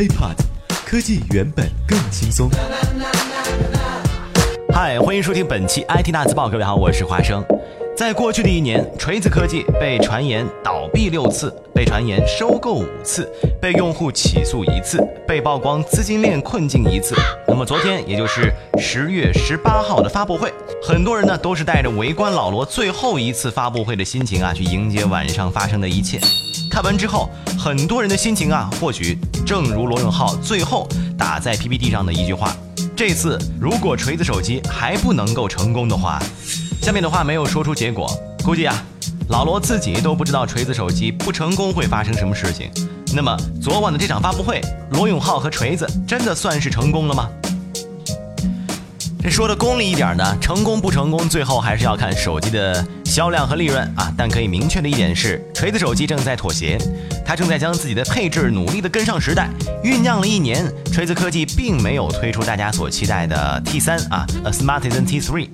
HiPod，科技原本更轻松。嗨，欢迎收听本期 IT 大字报，各位好，我是华生。在过去的一年，锤子科技被传言倒闭六次，被传言收购五次，被用户起诉一次，被曝光资金链困境一次。那么昨天，也就是十月十八号的发布会，很多人呢都是带着围观老罗最后一次发布会的心情啊，去迎接晚上发生的一切。看完之后，很多人的心情啊，或许正如罗永浩最后打在 PPT 上的一句话：这次如果锤子手机还不能够成功的话。下面的话没有说出结果，估计啊，老罗自己都不知道锤子手机不成功会发生什么事情。那么昨晚的这场发布会，罗永浩和锤子真的算是成功了吗？这说的功利一点呢，成功不成功，最后还是要看手机的销量和利润啊。但可以明确的一点是，锤子手机正在妥协，它正在将自己的配置努力的跟上时代。酝酿了一年，锤子科技并没有推出大家所期待的 T 三啊，A，Smartisan T three。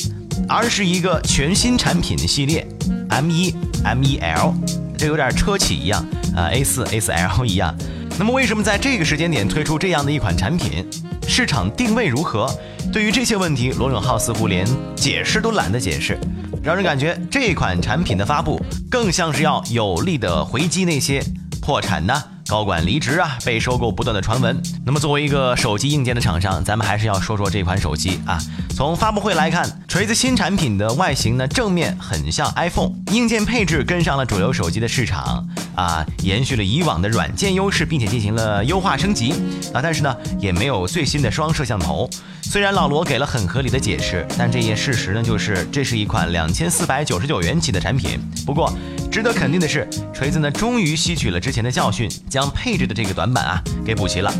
而是一个全新产品的系列，M 一 M 一 L，这有点车企一样，啊 A 四 A 四 L 一样。那么为什么在这个时间点推出这样的一款产品？市场定位如何？对于这些问题，罗永浩似乎连解释都懒得解释，让人感觉这款产品的发布更像是要有力的回击那些破产呢。高管离职啊，被收购不断的传闻。那么作为一个手机硬件的厂商，咱们还是要说说这款手机啊。从发布会来看，锤子新产品的外形呢，正面很像 iPhone，硬件配置跟上了主流手机的市场啊，延续了以往的软件优势，并且进行了优化升级啊。但是呢，也没有最新的双摄像头。虽然老罗给了很合理的解释，但这些事实呢，就是这是一款两千四百九十九元起的产品。不过，值得肯定的是，锤子呢终于吸取了之前的教训，将配置的这个短板啊给补齐了。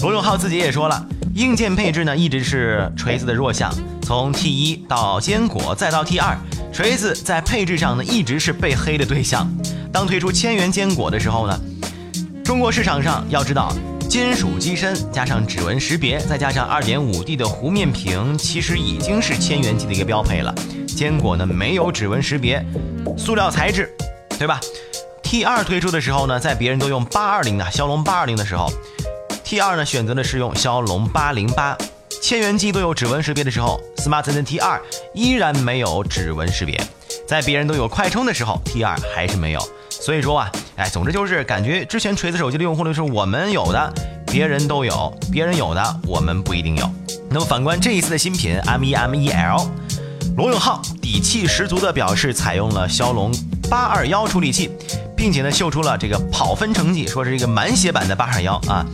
罗永浩自己也说了，硬件配置呢一直是锤子的弱项，从 T 一到坚果再到 T 二，锤子在配置上呢一直是被黑的对象。当推出千元坚果的时候呢，中国市场上要知道，金属机身加上指纹识别，再加上 2.5D 的弧面屏，其实已经是千元机的一个标配了。坚果呢没有指纹识别，塑料材质。对吧？T 二推出的时候呢，在别人都用八二零的骁龙八二零的时候，T 二呢选择的是用骁龙八零八。千元机都有指纹识别的时候，Smart T 二依然没有指纹识别。在别人都有快充的时候，T 二还是没有。所以说啊，哎，总之就是感觉之前锤子手机的用户率是我们有的，别人都有；别人有的，我们不一定有。那么反观这一次的新品 M 一 M 一 L，罗永浩底气十足的表示采用了骁龙。八二幺处理器，并且呢秀出了这个跑分成绩，说是一个满血版的八二幺啊。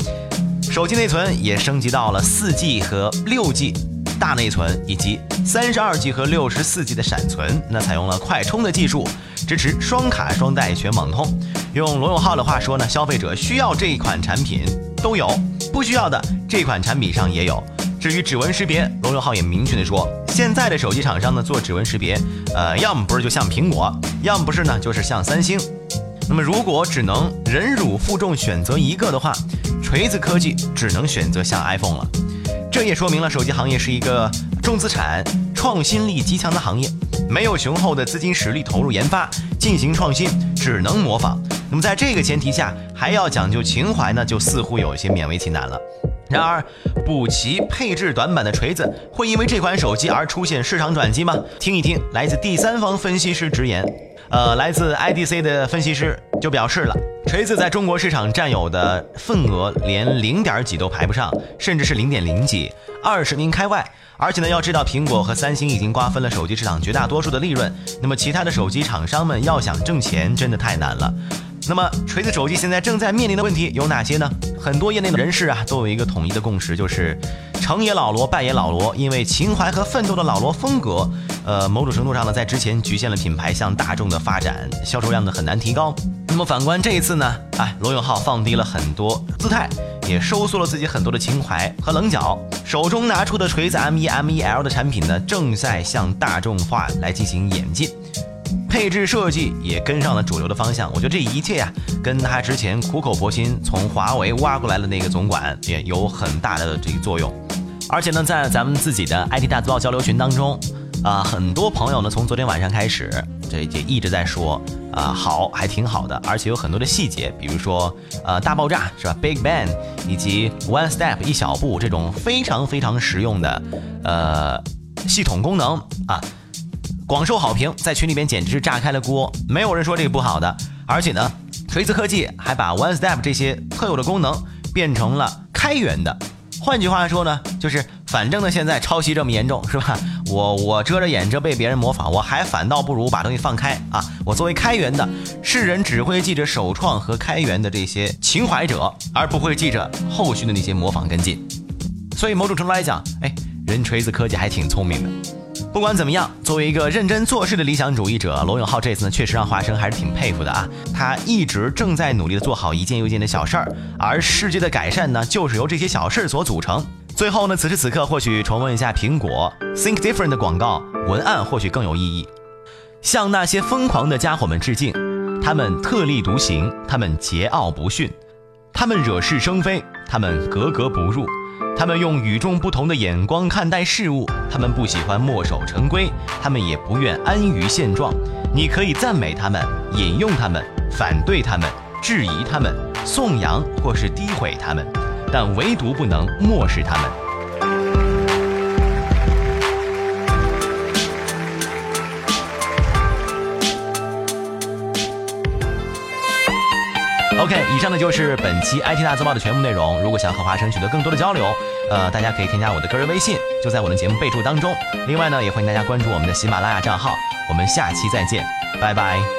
手机内存也升级到了四 G 和六 G 大内存，以及三十二 G 和六十四 G 的闪存。那采用了快充的技术，支持双卡双待全网通。用罗永浩的话说呢，消费者需要这一款产品都有，不需要的这款产品上也有。至于指纹识别，罗永浩也明确的说，现在的手机厂商呢做指纹识别，呃，要么不是就像苹果，要么不是呢就是像三星。那么如果只能忍辱负重选择一个的话，锤子科技只能选择像 iPhone 了。这也说明了手机行业是一个重资产、创新力极强的行业，没有雄厚的资金实力投入研发进行创新，只能模仿。那么在这个前提下，还要讲究情怀呢，就似乎有些勉为其难了。然而，补齐配置短板的锤子会因为这款手机而出现市场转机吗？听一听来自第三方分析师直言。呃，来自 IDC 的分析师就表示了，锤子在中国市场占有的份额连零点几都排不上，甚至是零点零几，二十名开外。而且呢，要知道苹果和三星已经瓜分了手机市场绝大多数的利润，那么其他的手机厂商们要想挣钱，真的太难了。那么，锤子手机现在正在面临的问题有哪些呢？很多业内的人士啊，都有一个统一的共识，就是成也老罗，败也老罗。因为情怀和奋斗的老罗风格，呃，某种程度上呢，在之前局限了品牌向大众的发展，销售量呢很难提高。那么反观这一次呢，哎，罗永浩放低了很多姿态，也收缩了自己很多的情怀和棱角，手中拿出的锤子 M1、M1L 的产品呢，正在向大众化来进行演进。配置设计也跟上了主流的方向，我觉得这一切啊，跟他之前苦口婆心从华为挖过来的那个总管也有很大的这个作用。而且呢，在咱们自己的 IT 大字报交流群当中，啊，很多朋友呢从昨天晚上开始，这也一直在说，啊好，还挺好的，而且有很多的细节，比如说呃大爆炸是吧，Big Bang，以及 One Step 一小步这种非常非常实用的呃系统功能啊，广受好评，在群里边简直是炸开了锅，没有人说这个不好的，而且呢，锤子科技还把 One Step 这些特有的功能变成了开源的。换句话说呢，就是反正呢，现在抄袭这么严重，是吧？我我遮着眼着被别人模仿，我还反倒不如把东西放开啊！我作为开源的，世人只会记着首创和开源的这些情怀者，而不会记着后续的那些模仿跟进。所以某种程度来讲，哎，人锤子科技还挺聪明的。不管怎么样，作为一个认真做事的理想主义者，罗永浩这次呢，确实让华生还是挺佩服的啊。他一直正在努力的做好一件又一件的小事儿，而世界的改善呢，就是由这些小事所组成。最后呢，此时此刻或许重温一下苹果 Think Different 的广告文案，或许更有意义。向那些疯狂的家伙们致敬，他们特立独行，他们桀骜不驯，他们惹是生非，他们格格不入。他们用与众不同的眼光看待事物，他们不喜欢墨守成规，他们也不愿安于现状。你可以赞美他们，引用他们，反对他们，质疑他们，颂扬或是诋毁他们，但唯独不能漠视他们。OK，以上呢就是本期 IT 大字报的全部内容。如果想和华生取得更多的交流，呃，大家可以添加我的个人微信，就在我的节目备注当中。另外呢，也欢迎大家关注我们的喜马拉雅账号。我们下期再见，拜拜。